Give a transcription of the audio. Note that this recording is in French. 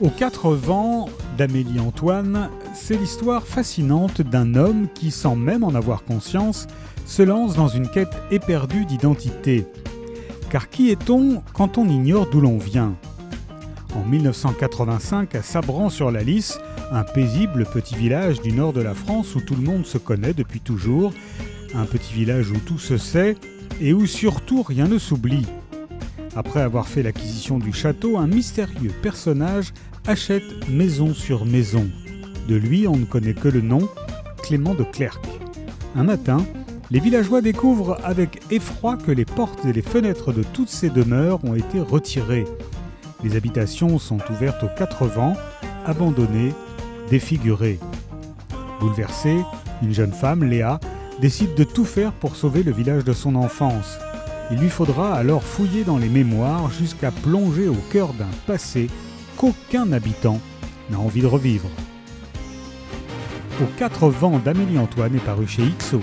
Aux quatre vents d'Amélie Antoine, c'est l'histoire fascinante d'un homme qui, sans même en avoir conscience, se lance dans une quête éperdue d'identité. Car qui est-on quand on ignore d'où l'on vient? En 1985, à Sabran-sur-la-Lys, un paisible petit village du nord de la France où tout le monde se connaît depuis toujours, un petit village où tout se sait et où surtout rien ne s'oublie. Après avoir fait l'acquisition du château, un mystérieux personnage achète maison sur maison. De lui, on ne connaît que le nom, Clément de Clercq. Un matin, les villageois découvrent avec effroi que les portes et les fenêtres de toutes ces demeures ont été retirées. Les habitations sont ouvertes aux quatre vents, abandonnées, défigurées. Bouleversée, une jeune femme, Léa, décide de tout faire pour sauver le village de son enfance. Il lui faudra alors fouiller dans les mémoires jusqu'à plonger au cœur d'un passé qu'aucun habitant n'a envie de revivre. Aux quatre vents d'Amélie Antoine est paru chez XO.